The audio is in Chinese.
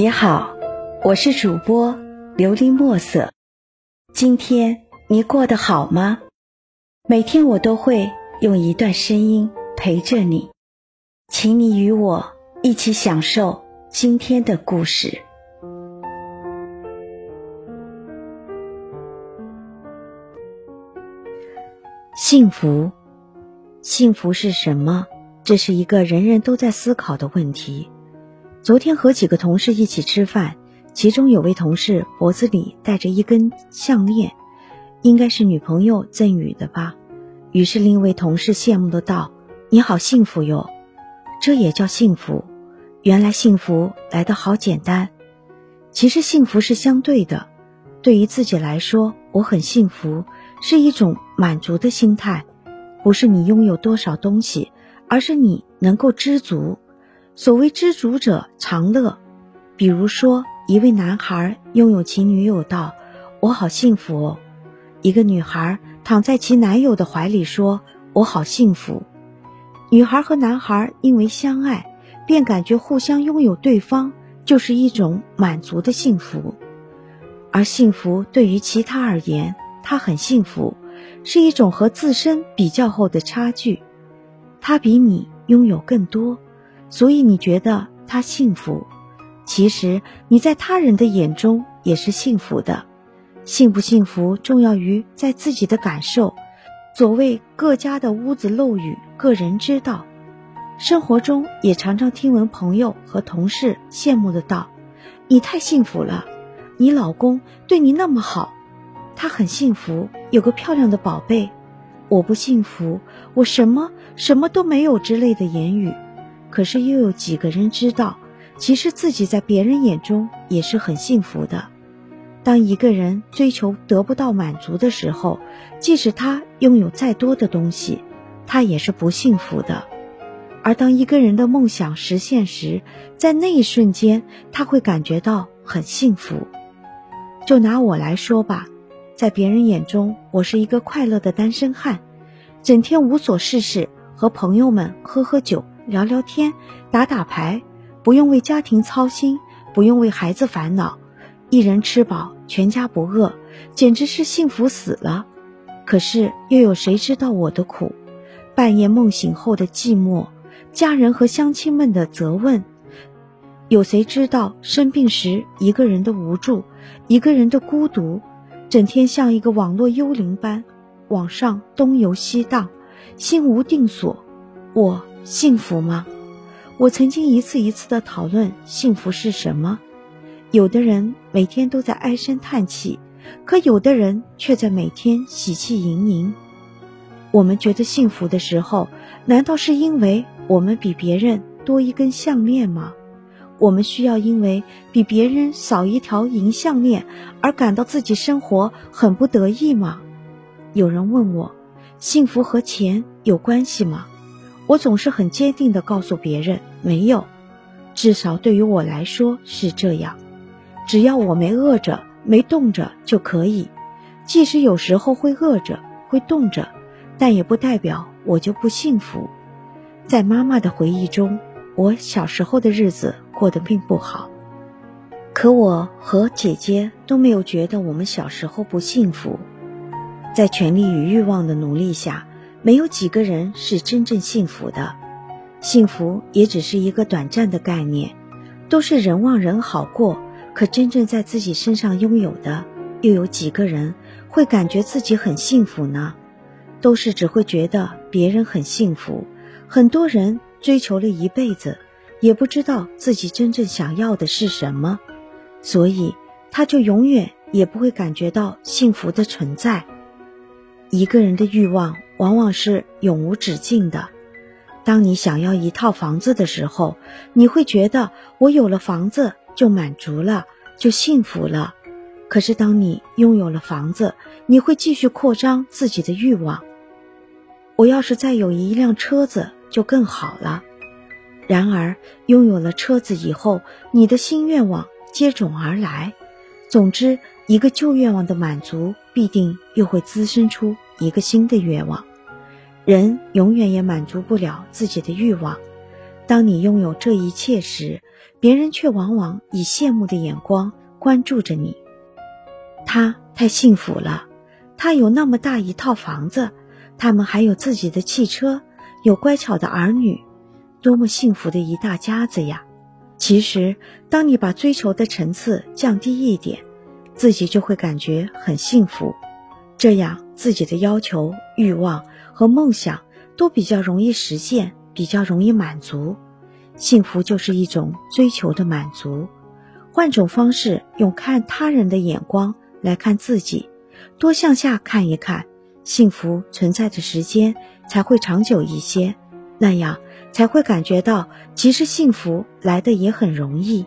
你好，我是主播琉璃墨色。今天你过得好吗？每天我都会用一段声音陪着你，请你与我一起享受今天的故事。幸福，幸福是什么？这是一个人人都在思考的问题。昨天和几个同事一起吃饭，其中有位同事脖子里戴着一根项链，应该是女朋友赠予的吧。于是另一位同事羡慕的道：“你好幸福哟，这也叫幸福？原来幸福来得好简单。其实幸福是相对的。对于自己来说，我很幸福，是一种满足的心态，不是你拥有多少东西，而是你能够知足。”所谓知足者常乐，比如说一位男孩拥有其女友道：“我好幸福哦。”一个女孩躺在其男友的怀里说：“我好幸福。”女孩和男孩因为相爱，便感觉互相拥有对方就是一种满足的幸福。而幸福对于其他而言，他很幸福，是一种和自身比较后的差距。他比你拥有更多。所以你觉得他幸福，其实你在他人的眼中也是幸福的。幸不幸福重要于在自己的感受。所谓各家的屋子漏雨，个人知道。生活中也常常听闻朋友和同事羡慕的道：“你太幸福了，你老公对你那么好，他很幸福，有个漂亮的宝贝。我不幸福，我什么什么都没有之类的言语。”可是又有几个人知道，其实自己在别人眼中也是很幸福的。当一个人追求得不到满足的时候，即使他拥有再多的东西，他也是不幸福的。而当一个人的梦想实现时，在那一瞬间，他会感觉到很幸福。就拿我来说吧，在别人眼中，我是一个快乐的单身汉，整天无所事事，和朋友们喝喝酒。聊聊天，打打牌，不用为家庭操心，不用为孩子烦恼，一人吃饱，全家不饿，简直是幸福死了。可是又有谁知道我的苦？半夜梦醒后的寂寞，家人和乡亲们的责问，有谁知道生病时一个人的无助，一个人的孤独，整天像一个网络幽灵般，网上东游西荡，心无定所。我。幸福吗？我曾经一次一次的讨论幸福是什么。有的人每天都在唉声叹气，可有的人却在每天喜气盈盈。我们觉得幸福的时候，难道是因为我们比别人多一根项链吗？我们需要因为比别人少一条银项链而感到自己生活很不得意吗？有人问我，幸福和钱有关系吗？我总是很坚定地告诉别人，没有，至少对于我来说是这样。只要我没饿着、没冻着就可以。即使有时候会饿着、会冻着，但也不代表我就不幸福。在妈妈的回忆中，我小时候的日子过得并不好，可我和姐姐都没有觉得我们小时候不幸福。在权力与欲望的努力下。没有几个人是真正幸福的，幸福也只是一个短暂的概念，都是人望人好过。可真正在自己身上拥有的，又有几个人会感觉自己很幸福呢？都是只会觉得别人很幸福。很多人追求了一辈子，也不知道自己真正想要的是什么，所以他就永远也不会感觉到幸福的存在。一个人的欲望。往往是永无止境的。当你想要一套房子的时候，你会觉得我有了房子就满足了，就幸福了。可是当你拥有了房子，你会继续扩张自己的欲望。我要是再有一辆车子就更好了。然而，拥有了车子以后，你的新愿望接踵而来。总之，一个旧愿望的满足，必定又会滋生出一个新的愿望。人永远也满足不了自己的欲望，当你拥有这一切时，别人却往往以羡慕的眼光关注着你。他太幸福了，他有那么大一套房子，他们还有自己的汽车，有乖巧的儿女，多么幸福的一大家子呀！其实，当你把追求的层次降低一点，自己就会感觉很幸福，这样自己的要求、欲望和梦想都比较容易实现，比较容易满足。幸福就是一种追求的满足。换种方式，用看他人的眼光来看自己，多向下看一看，幸福存在的时间才会长久一些。那样才会感觉到，其实幸福来的也很容易。